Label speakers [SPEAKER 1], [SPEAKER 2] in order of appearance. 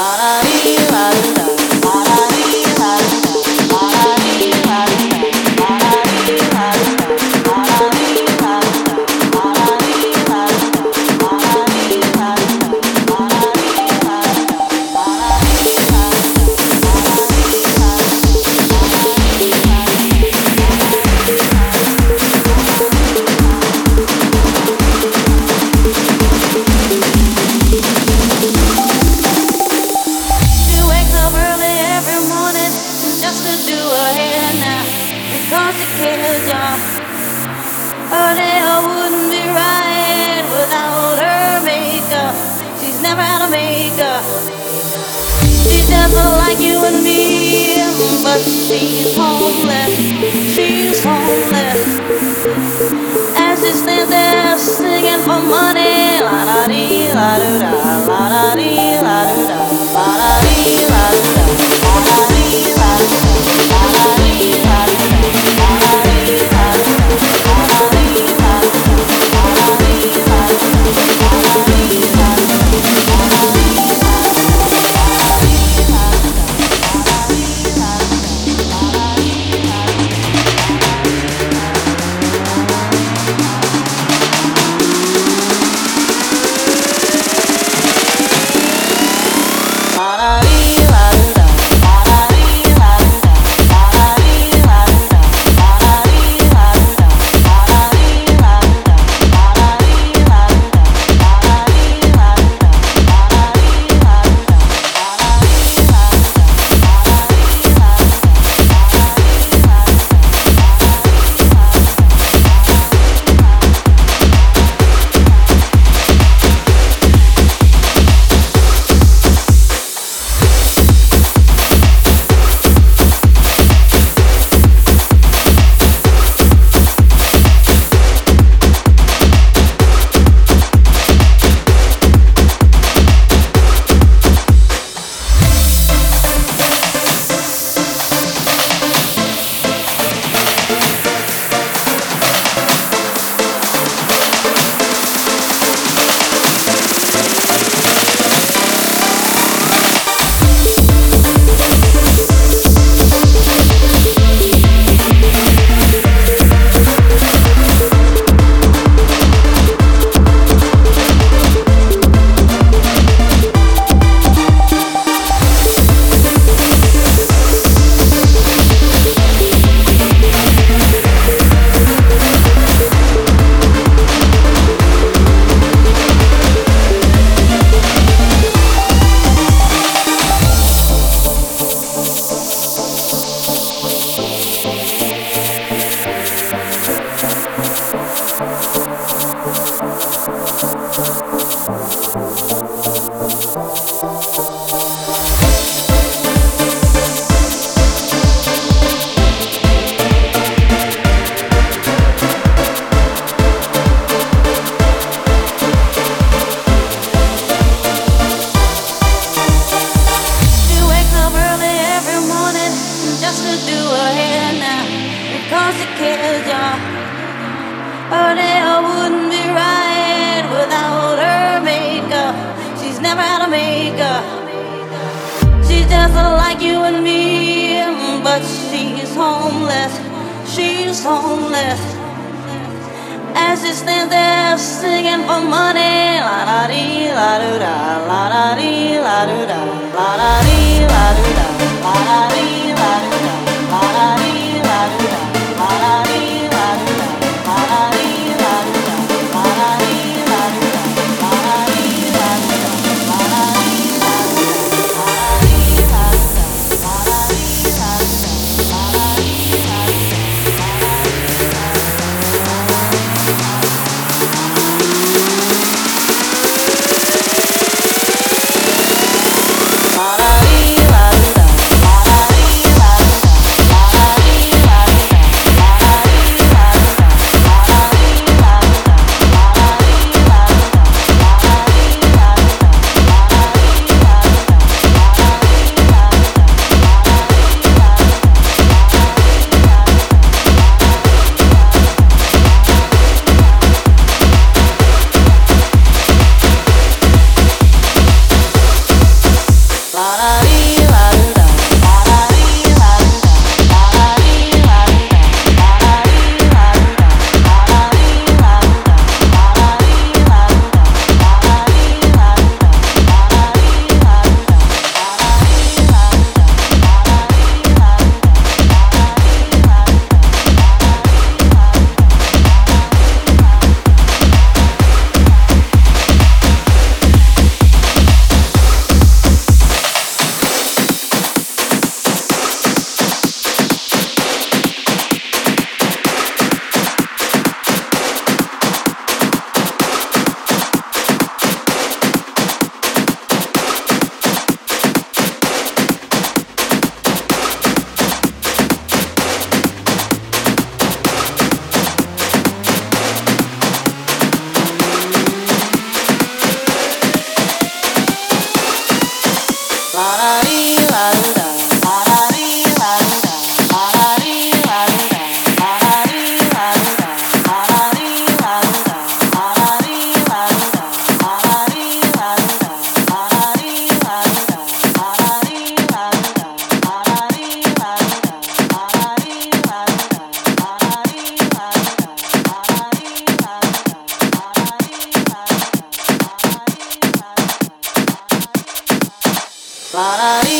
[SPEAKER 1] para Just like you and me, but she's homeless. She's homeless as she stands there singing for money, la da dee, la do da, la da left, she's home left. As she stands there singing for money, la da dee, la do da, la da dee, la do da, la da dee. i